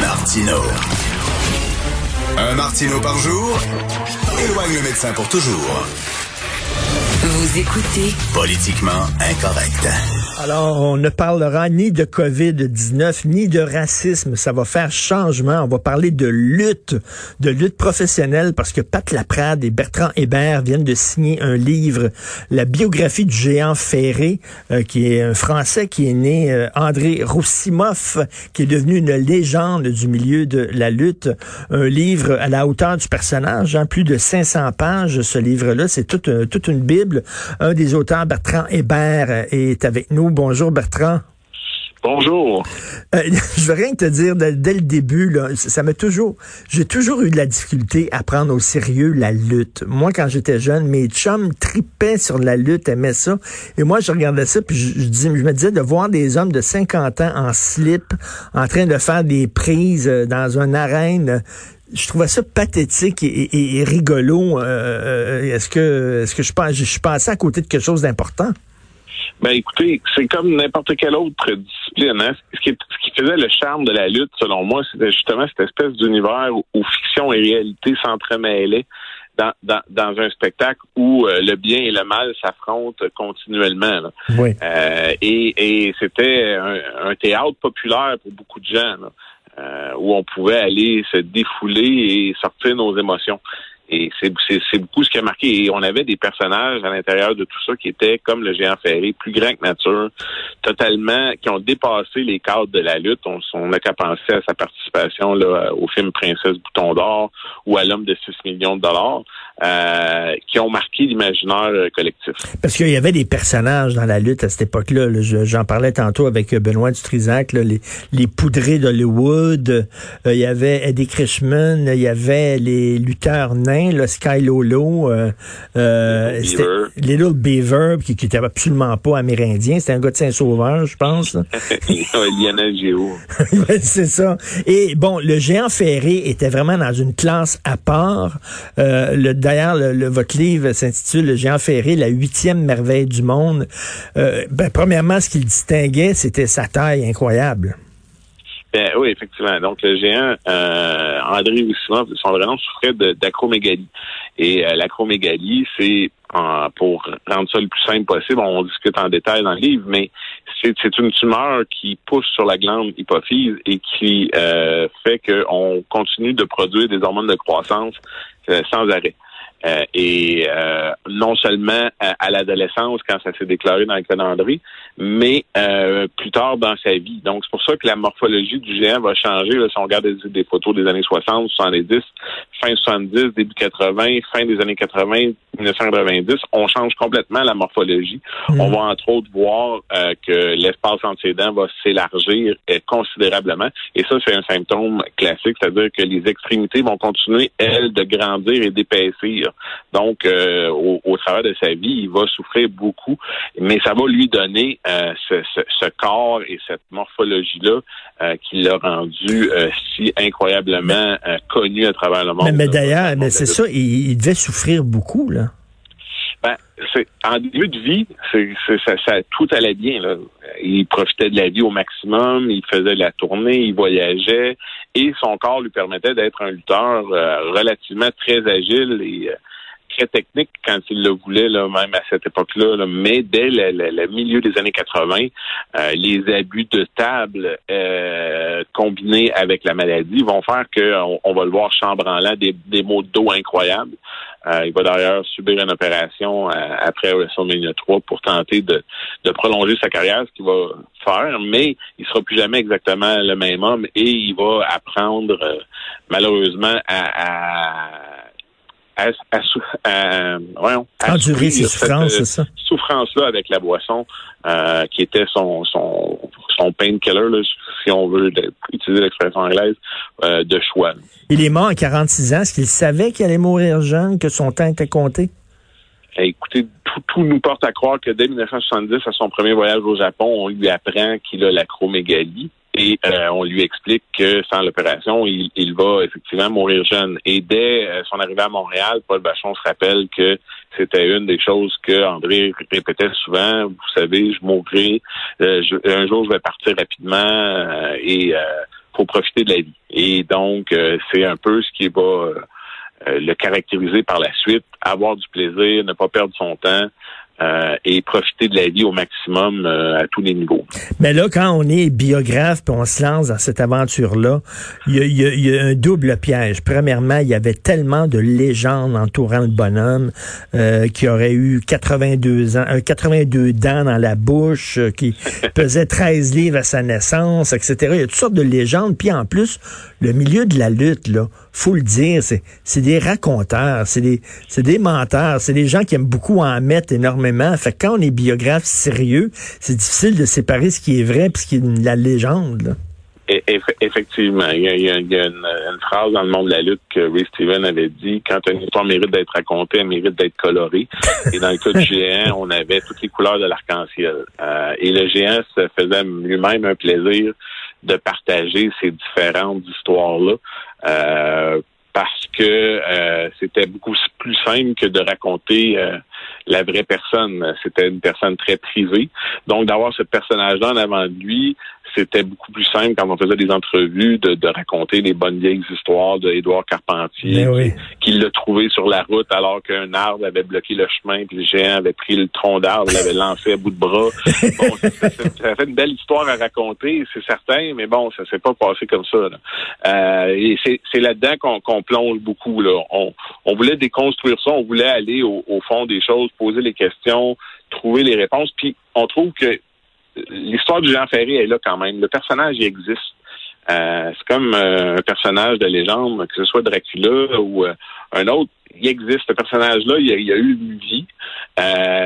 Martino. Un Martino par jour éloigne le médecin pour toujours. Vous écoutez Politiquement incorrect. Alors, on ne parlera ni de COVID-19, ni de racisme. Ça va faire changement. On va parler de lutte, de lutte professionnelle, parce que Pat Laprade et Bertrand Hébert viennent de signer un livre, la biographie du géant Ferré, euh, qui est un Français qui est né, euh, André Roussimoff, qui est devenu une légende du milieu de la lutte. Un livre à la hauteur du personnage, hein, plus de 500 pages, ce livre-là. C'est toute, euh, toute une Bible. Un des auteurs, Bertrand Hébert, est avec nous. Bonjour Bertrand. Bonjour. Euh, je veux rien te dire dès, dès le début. Là, ça m'a toujours, j'ai toujours eu de la difficulté à prendre au sérieux la lutte. Moi, quand j'étais jeune, mes chums tripaient sur la lutte, aimaient ça, et moi, je regardais ça, puis je, je, dis- je me disais de voir des hommes de 50 ans en slip, en train de faire des prises euh, dans une arène. Je trouvais ça pathétique et, et- et rigolo. Euh, est-ce que, est-ce que je pense, je suis passé à côté de quelque chose d'important? Ben écoutez, c'est comme n'importe quelle autre discipline. Hein. Ce, qui, ce qui faisait le charme de la lutte, selon moi, c'était justement cette espèce d'univers où, où fiction et réalité s'entremêlaient dans, dans, dans un spectacle où euh, le bien et le mal s'affrontent continuellement. là. Oui. Euh, et et c'était un, un théâtre populaire pour beaucoup de gens, là, euh, où on pouvait aller se défouler et sortir nos émotions. Et c'est beaucoup ce qui a marqué. Et on avait des personnages à l'intérieur de tout ça qui étaient comme le géant ferré, plus grands que nature, totalement, qui ont dépassé les cadres de la lutte. On on n'a qu'à penser à sa participation là, au film Princesse Bouton d'Or ou à l'homme de 6 millions de dollars, euh, qui ont marqué l'imaginaire euh, collectif. Parce qu'il y avait des personnages dans la lutte à cette époque-là. là. Je- J'en parlais tantôt avec euh, Benoît Dutrisac, là, les, les poudrés d'Hollywood. Euh, il y avait Eddie Krishman, il y avait les lutteurs nains, là, Sky Lolo, euh, euh, Beaver. Little Beaver, qui, qui était absolument pas amérindien. C'était un gars de Saint-Sauveur, je pense. là. Lionel Géo. C'est ça. Et bon, le géant ferré était vraiment dans une classe à part. Le, D'ailleurs, le, le- votre livre s'intitule Le géant ferré, la huitième merveille du monde. Euh, ben, premièrement, ce qu'il distinguait, c'était sa taille incroyable. Ben, oui, effectivement. Donc, le géant, euh, André Wissimov, son vrai nom, souffrait d'acromégalie. Et euh, l'acromégalie, c'est, pour rendre ça le plus simple possible, on discute en détail dans le livre, mais c'est une tumeur qui pousse sur la glande hypophyse et qui euh, fait qu'on continue de produire des hormones de croissance sans arrêt. Euh, et euh, non seulement à, à l'adolescence, quand ça s'est déclaré dans le d'André, mais euh, plus tard dans sa vie. Donc, c'est pour ça que la morphologie du géant va changer. Là, si on regarde des, des photos des années 60, 70, fin 70, début 80, fin des années 80, 1990, on change complètement la morphologie. On va entre autres voir euh, que l'espace entre ses dents va s'élargir euh, considérablement. Et ça, c'est un symptôme classique, c'est-à-dire que les extrémités vont continuer, elles, de grandir et d'épaissir. Donc, euh, au, au travers de sa vie, il va souffrir beaucoup, mais ça va lui donner euh, ce, ce- ce corps et cette morphologie-là euh, qui l'a rendu euh, si incroyablement connu à travers le monde. mais d'ailleurs, mais c'est ça, il, il devait souffrir beaucoup, là. Ben, c'est en début de vie, c'est, c'est- ça, ça tout allait bien. Là. Il profitait de la vie au maximum, il faisait la tournée, il voyageait, et son corps lui permettait d'être un lutteur relativement très agile et euh, très technique quand il le voulait, là, même à cette époque-là. là. Mais dès le, milieu des années 80, euh, les abus de table euh, combinés avec la maladie vont faire qu'on on va le voir chambranlant, des, des maux de dos incroyables. Euh, il va d'ailleurs subir une opération euh, après WrestleMania 3 pour tenter de, de prolonger sa carrière, ce qu'il va faire, mais il sera plus jamais exactement le même homme et il va apprendre euh, malheureusement à, à à, à, à- voyons, à Endurer cette, souffrances, euh, c'est ça? souffrance-là avec la boisson, euh, qui était son, son, son painkiller, là, si on veut utiliser l'expression anglaise, euh, de choix. Il est mort à 46 ans. Est-ce qu'il savait qu'il allait mourir jeune, que son temps était compté? Eh, écoutez, tout, tout, nous porte à croire que dès 1970, à son premier voyage au Japon, on lui apprend qu'il a l'acromégalie et euh, on lui explique que sans l'opération, il, il, va effectivement mourir jeune. Et dès euh, son arrivée à Montréal, Paul Bachon se rappelle que c'était une des choses que André répétait souvent. Vous savez, je mourrai, euh, un jour je vais partir rapidement et faut profiter de la vie. Et donc, c'est un peu ce qui va le caractériser par la suite, avoir du plaisir, ne pas perdre son temps, euh, et profiter de la vie au maximum euh, à tous les niveaux. Mais là, quand on est biographe et on se lance dans cette aventure-là, il y a, un double piège. Premièrement, il y avait tellement de légendes entourant le bonhomme euh, qui aurait eu 82 ans, 82 dents dans la bouche, qui pesait 13 livres à sa naissance, etc. Il y a toutes sortes de légendes. Puis en plus, le milieu de la lutte, là, faut le dire, c'est des raconteurs, c'est des, des menteurs, c'est des gens qui aiment beaucoup en mettre énormément fait quand on est biographe sérieux, c'est difficile de séparer ce qui est vrai et ce qui est la légende. Effectivement, il y a, une, phrase dans le monde de la lutte que Ray Steven avait dit quand une histoire mérite d'être racontée, elle mérite d'être colorée. Et dans le cas du géant, on avait toutes les couleurs de l'arc-en-ciel. Euh, et le géant se faisait lui-même un plaisir de partager ces différentes histoires-là. Euh, parce que euh, c'était beaucoup plus simple que de raconter la vraie personne. C'était une personne très privée. Donc, d'avoir ce personnage-là en avant de lui, c'était beaucoup plus simple quand on faisait des entrevues de, raconter les bonnes vieilles histoires de Édouard Carpentier, ben qui, l'a trouvé sur la route alors qu'un arbre avait bloqué le chemin, puis le géant avait pris le tronc d'arbre, l'avait lancé à bout de bras. Bon, ça, fait une belle histoire à raconter, c'est certain, mais bon, ça s'est pas passé comme ça. Euh, et c'est là-dedans qu'on plonge beaucoup. Là. On, voulait déconstruire ça, on voulait aller au, au fond des choses, poser les questions, trouver les réponses, puis on trouve que l'histoire du Jean Ferré est là quand même. Le personnage, il existe. Euh, c'est comme euh, un personnage de légende, que ce soit Dracula ou euh, un autre. Il existe. Ce personnage-là, il, il, a eu une vie.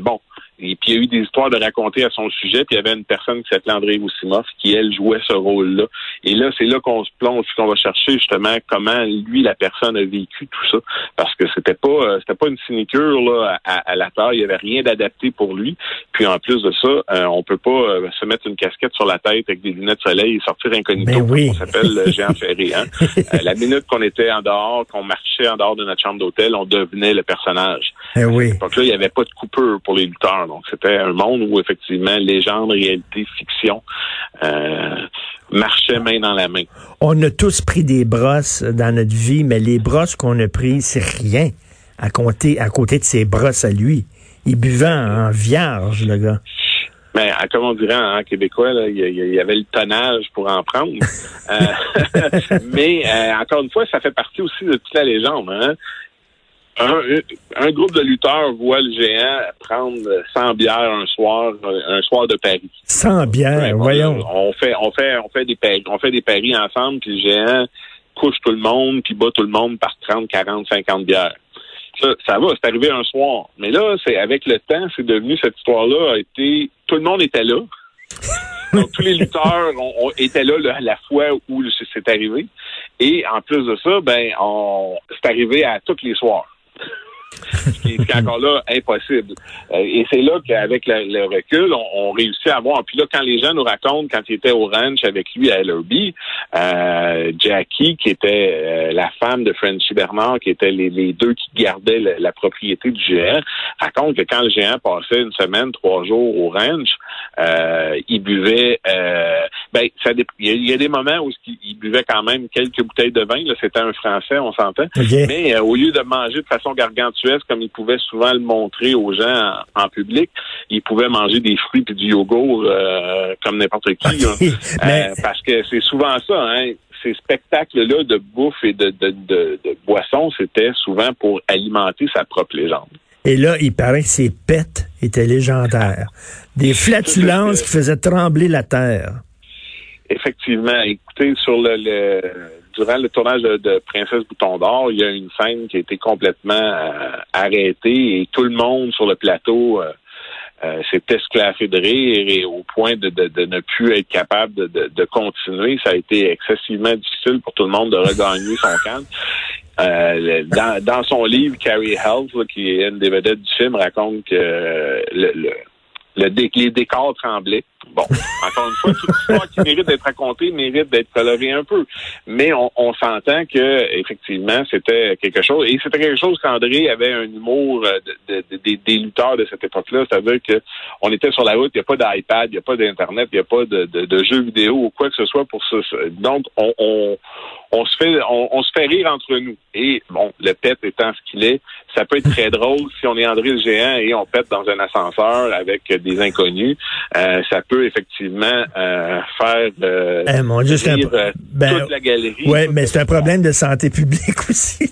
bon, et puis il y a eu des histoires de raconter à son sujet. Puis il y avait une personne qui s'appelait André Woussimov qui, elle, jouait ce rôle-là. Et là, c'est là qu'on se plonge, qu'on va chercher justement comment lui, la personne, a vécu tout ça. Parce que c'était pas euh, c'était pas une sinicure là, à, la taille. Il y avait rien d'adapté pour lui. Puis en plus de ça, euh, on peut pas euh, se mettre une casquette sur la tête avec des lunettes de soleil et sortir incognito. Ben oui. On s'appelle Jean Ferré. Hein? la minute qu'on était en dehors, qu'on marchait en dehors de notre chambre d'hôtel, on devenait le personnage. Ben oui. Donc là, il n'y avait pas de coupure pour les lutteurs. Donc, c'était un monde où, effectivement, légende, réalité, fiction euh, marchaient main dans la main. On a tous pris des brosses dans notre vie, mais les brosses qu'on a prises, c'est rien à, compter, à côté de ses brosses à lui. Il buvait en vierge, le gars. Mais ben, comme on dirait en québécois, il y, avait le tonnage pour en prendre. Euh, mais euh, encore une fois, ça fait partie aussi de toute la légende. Hein? Un, groupe de lutteurs voit le géant prendre 100 bières un soir, un soir de Paris. 100 bières, voyons. On fait, on fait, on fait des paris, on fait des paris ensemble, puis le géant couche tout le monde, puis bat tout le monde par 30, 40, 50 bières. Ça, ça va, c'est arrivé un soir. Mais là, c'est avec le temps, c'est devenu cette histoire-là a été, tout le monde était là. Donc, tous les lutteurs ont, étaient là, là, la fois où c'est arrivé. Et en plus de ça, ben, on, c'est arrivé à tous les soirs ce qui est encore là impossible. Euh, et c'est là qu'avec le, recul, on, réussit à voir. Puis là, quand les gens nous racontent quand il était au ranch avec lui à LRB, euh, Jackie, qui était euh, la femme de Frenchy Bernard, qui étaient les, deux qui gardaient la, propriété du géant, raconte que quand le géant passait une semaine, trois jours au ranch, il buvait. Ben, ça, il y, a des moments où il, buvait quand même quelques bouteilles de vin. C'était un Français, on s'entend. Mais au lieu de manger de façon gargantuesque comme il pouvait souvent le montrer aux gens en, public. Il pouvait manger des fruits et du yogourt euh, comme n'importe qui. Euh, parce que c'est souvent ça, hein. Ces spectacles-là de bouffe et de, de, de, boissons, c'était souvent pour alimenter sa propre légende. Et là, il paraît que ses pets étaient légendaires. Des flatulences qui faisaient trembler la terre. Effectivement. Écoutez, sur le durant le tournage de, Princesse Bouton d'Or, il y a une scène qui a été complètement euh, arrêtée et tout le monde sur le plateau euh, euh, s'est esclaffé de rire et au point de, de, de ne plus être capable de, de, de, continuer. Ça a été excessivement difficile pour tout le monde de regagner son calme. Euh, dans, dans son livre, Carrie Health, qui est une des vedettes du film, raconte que le, le le les décors tremblaient. Bon, encore une fois, toute histoire qui mérite d'être racontée mérite d'être colorée un peu. Mais on, on s'entend que effectivement, c'était quelque chose. Et c'était quelque chose qu'André avait un humour euh, de, de, des lutteurs de cette époque-là. C'est-à-dire que on était sur la route, il n'y a pas d'iPad, il n'y a pas d'Internet, il n'y a pas de, de, jeux vidéo ou quoi que ce soit pour ça. Donc, on, on, on se fait on, se fait rire entre nous. Et bon, le pet étant ce qu'il est, ça peut être très drôle si on est André le géant et on pète dans un ascenseur avec des inconnus. Euh, ça peut effectivement euh, faire euh, eh, mon Dieu, rire, un... ben, toute la galerie. Oui, mais c'est un problème de santé publique aussi.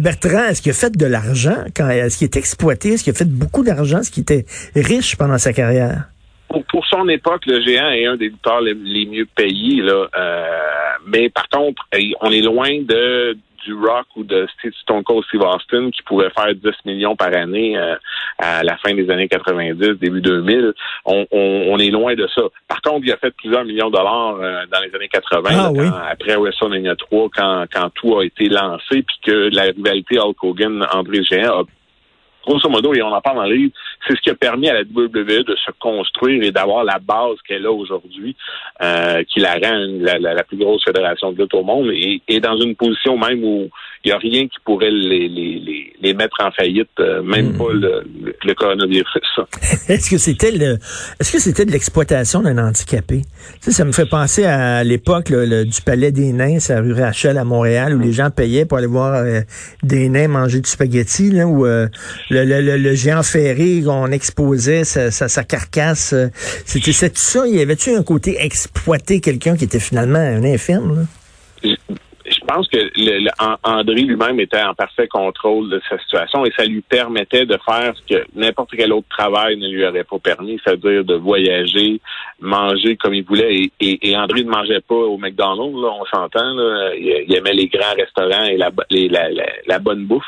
Bertrand, est-ce qu'il a fait de l'argent quand est-ce qu'il est exploité, est-ce qu'il a fait beaucoup d'argent, est-ce qu'il était riche pendant sa carrière? Pour, son époque, le géant est un des lutteurs les, mieux payés. Là. mais par contre, on est loin de du Rock ou de Stone Cold Steve Austin qui pouvait faire 10 millions par année euh, à la fin des années 90, début 2000. On, on, est loin de ça. Par contre, il a fait plusieurs millions de dollars euh, dans les années 80, ah après WrestleMania 3, quand, quand tout a été lancé, puis que la rivalité Hulk Hogan-André Géant a grosso modo, et on en parle dans le livre, c'est ce qui a permis à la WWE de se construire et d'avoir la base qu'elle a aujourd'hui, euh, qui la rend la, la, plus grosse fédération de lutte au monde, et, et dans une position même où il n'y a rien qui pourrait les, les, les, mettre en faillite, euh, même hmm. pas le, le, coronavirus. est-ce que c'était le, est-ce que c'était de l'exploitation d'un handicapé? Tu ça me fait penser à l'époque du Palais des Nains, à rue Rachel à Montréal, où les gens payaient pour aller voir euh, des nains manger du spaghetti, là, où euh, le, le, le, géant ferré, on exposait sa, sa, carcasse. C'était ça? Y avait-tu un côté exploiter quelqu'un qui était finalement un infirme? Là? Je pense que le, André lui-même était en parfait contrôle de sa situation et ça lui permettait de faire ce que n'importe quel autre travail ne lui aurait pas permis, c'est-à-dire de voyager, manger comme il voulait. Et, André ne mangeait pas au McDonald's, là, on s'entend. Il, aimait les grands restaurants et la, la, bonne bouffe.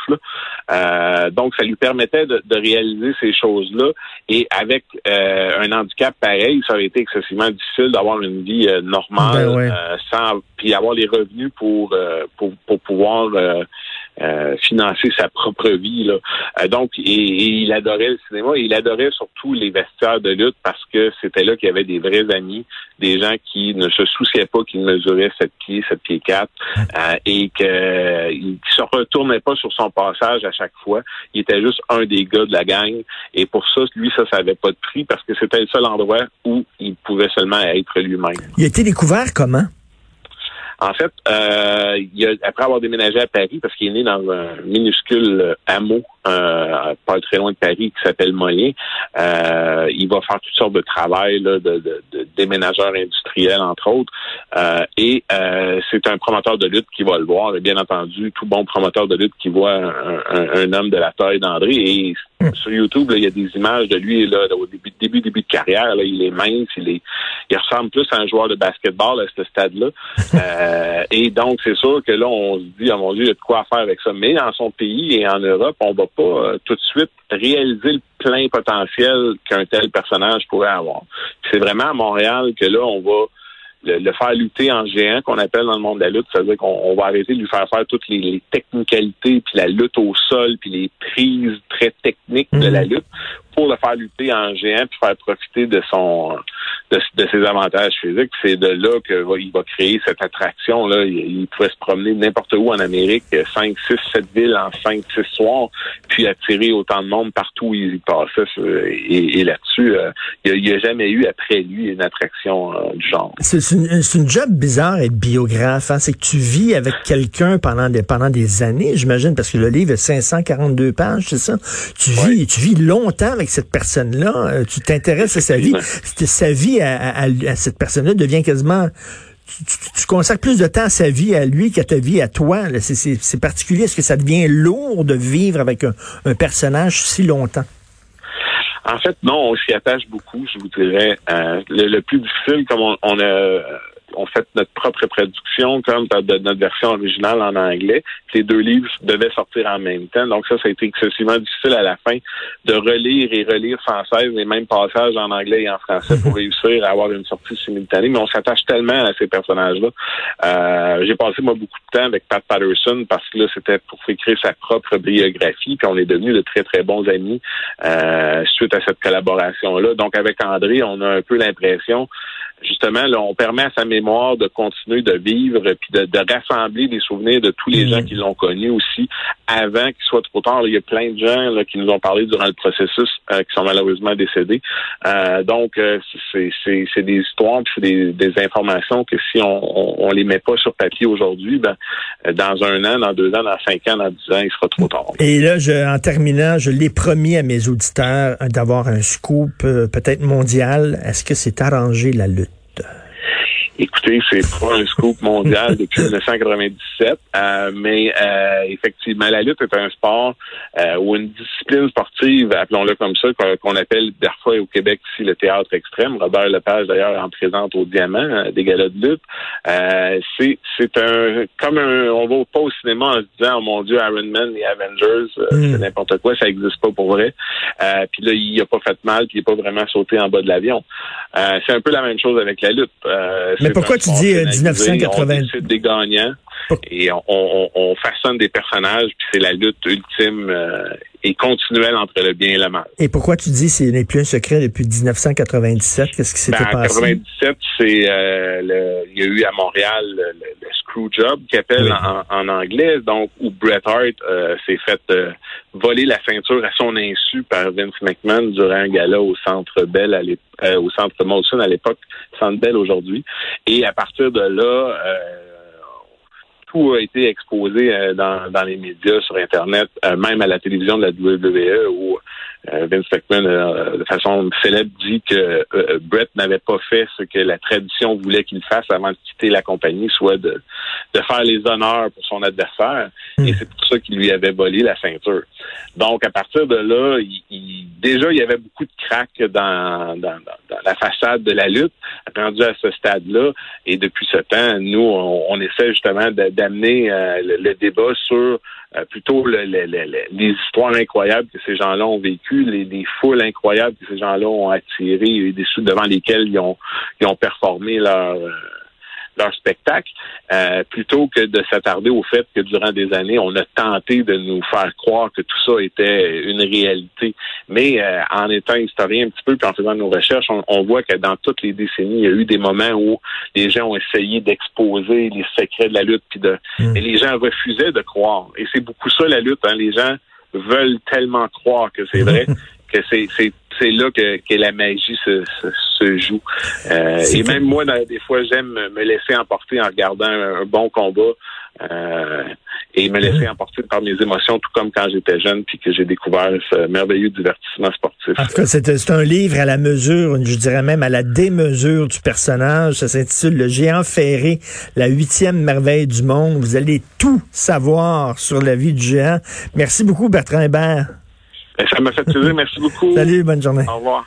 Euh, donc, ça lui permettait de, réaliser ces choses-là. Et avec euh, un handicap pareil, ça aurait été excessivement difficile d'avoir une vie euh, normale ben sans puis avoir les revenus pour euh, pour, pour, pouvoir euh, euh, financer sa propre vie. Là. donc, et, il adorait le cinéma. Et il adorait surtout les vestiaires de lutte parce que c'était là qu'il y avait des vrais amis, des gens qui ne se souciaient pas qu'il mesurait 7 pieds, 7 pieds 4 et qu'il ne se retournait pas sur son passage à chaque fois. Il était juste un des gars de la gang. Et pour ça, lui, ça, ça n'avait pas de prix parce que c'était le seul endroit où il pouvait seulement être lui-même. Il a été découvert comment? En fait, euh, il après avoir déménagé à Paris, parce qu'il est né dans un minuscule hameau euh, pas très loin de Paris, qui s'appelle Molien, euh, il va faire toutes sortes de travail là, de, de, de déménageur industriel, entre autres. Euh, et euh, c'est un promoteur de lutte qui va le voir. Et bien entendu, tout bon promoteur de lutte qui voit un, homme de la taille d'André. Et hmm. sur YouTube, il y a des images de lui là, au début, début, début de carrière. Là, il est mince, il est, il ressemble plus à un joueur de basketball à ce stade-là. Euh, et donc, c'est sûr que là, on se dit, oh mon Dieu, il y a de quoi faire avec ça. Mais dans son pays et en Europe, on va pas euh, tout de suite réaliser le plein potentiel qu'un tel personnage pourrait avoir. C'est vraiment à Montréal que là, on va le, faire lutter en géant, qu'on appelle dans le monde de la lutte. C'est-à-dire qu'on va arrêter de lui faire faire toutes les, technicalités, puis la lutte au sol, puis les prises très techniques de la mhm. lutte pour le faire lutter en géant puis faire profiter de son de, ses avantages physiques. C'est de là qu'il va créer cette attraction. Là. Il, pourrait se promener n'importe où en Amérique, 5, 6, 7 villes en 5, 6 soirs, puis attirer autant de monde partout où il passait. Et, là-dessus, euh, il n'y a, jamais eu après lui une attraction euh, du genre. C'est une, job bizarre être biographe. Hein? C'est que tu vis avec quelqu'un pendant des, pendant des années, j'imagine, parce que le livre est 542 pages, c'est ça? Tu vis, tu vis longtemps avec cette personne-là, euh, tu t'intéresses à sa vie, sa vie à, cette personne-là devient quasiment tu, consacres plus de temps à sa vie à lui qu'à ta vie à toi. C'est particulier. Est-ce que ça devient lourd de vivre avec un, personnage si longtemps? En fait, non, on s'y attache beaucoup, je vous dirais. Euh, le, plus difficile, comme on, a on fait notre propre production comme de notre version originale en anglais. Les deux livres devaient sortir en même temps. Donc ça, ça a été excessivement difficile à la fin de relire et relire sans cesse les mêmes passages en anglais et en français pour réussir à avoir une sortie simultanée. Mais on s'attache tellement à ces personnages-là. Euh, j'ai passé moi beaucoup de temps avec Pat Patterson parce que là, c'était pour écrire sa propre biographie. Puis on est devenus de très, très bons amis euh, suite à cette collaboration-là. Donc avec André, on a un peu l'impression justement, là, on permet à sa mémoire de continuer de vivre puis de, rassembler des souvenirs de tous les mm. gens qui l'ont connu aussi avant qu'il soit trop tard. il y a plein de gens là, qui nous ont parlé durant le processus euh, qui sont malheureusement décédés. Euh, donc, euh, c'est des histoires puis c'est des, informations que si on, on, les met pas sur papier aujourd'hui, ben, dans un an, dans deux ans, dans cinq ans, dans dix ans, il sera trop tard. Et là, je, en terminant, je l'ai promis à mes auditeurs d'avoir un scoop peut-être mondial. Est-ce que c'est arrangé la lutte? Écoutez, c'est pas un scoop mondial depuis 1997, euh, mais euh, effectivement, la lutte est un sport euh, ou une discipline sportive, appelons-le comme ça, qu'on appelle parfois au Québec ici le théâtre extrême. Robert Lepage, d'ailleurs, en présente au Diamant, des galas de lutte. c'est c'est un comme un on va pas au cinéma en se disant oh mon Dieu, Iron Man et Avengers, mm. c'est n'importe quoi, ça existe pas pour vrai. puis là, il a pas fait mal, puis il est pas vraiment sauté en bas de l'avion. c'est un peu la même chose avec la lutte. Mais pourquoi tu dis 1980 C'est des gagnants. Et on, façonne des personnages, puis c'est la lutte ultime euh, et continuelle entre le bien et le mal. Et pourquoi tu dis ce n'est plus un secret depuis 1997 Qu'est-ce qui s'était ben, passé? En 1997, c'est euh, il y a eu à Montréal le, screw job qui appelle en, anglais, donc où Bret Hart euh, s'est fait voler la ceinture à son insu par Vince McMahon durant un gala au Centre Bell au Centre Molson à l'époque, Centre Bell aujourd'hui. Et à partir de là a été exposé euh, dans, dans les médias, sur Internet, euh, même à la télévision de la WWE, où Vince McMahon, de façon célèbre, dit que Brett n'avait pas fait ce que la tradition voulait qu'il fasse avant de quitter la compagnie, soit de, de faire les honneurs pour son adversaire. Et hmm. c'est pour ça qu'il lui avait volé la ceinture. Donc, à partir de là, il, déjà, il y avait beaucoup de craques dans, dans, dans, la façade de la lutte, rendu à ce stade-là. Et depuis ce temps, nous, on, essaie justement d'amener euh, le, débat sur euh, plutôt le, les histoires incroyables que ces gens-là ont vécues, les, les, foules incroyables que ces gens-là ont attirées et des devant lesquels ils ont, ils ont performé leur euh, leur spectacle, euh, plutôt que de s'attarder au fait que durant des années, on a tenté de nous faire croire que tout ça était une réalité. Mais euh, en étant historien un petit peu, puis en faisant nos recherches, on, voit que dans toutes les décennies, il y a eu des moments où les gens ont essayé d'exposer les secrets de la lutte, puis de, mmh. et les gens refusaient de croire. Et c'est beaucoup ça la lutte. Hein. Les gens veulent tellement croire que c'est vrai que c'est c'est là que, que, la magie se, se, joue. Euh, et même moi, des fois, j'aime me laisser emporter en regardant un, bon combat euh, et me laisser emporter par mes émotions, tout comme quand j'étais jeune, puis que j'ai découvert ce merveilleux divertissement sportif. En tout cas, c'est un livre à la mesure, je dirais même à la démesure du personnage. Ça s'intitule Le géant ferré, la huitième merveille du monde. Vous allez tout savoir sur la vie du géant. Merci beaucoup, Bertrand Hébert. Ça m'a fait plaisir. Merci beaucoup. Salut, bonne journée. Au revoir.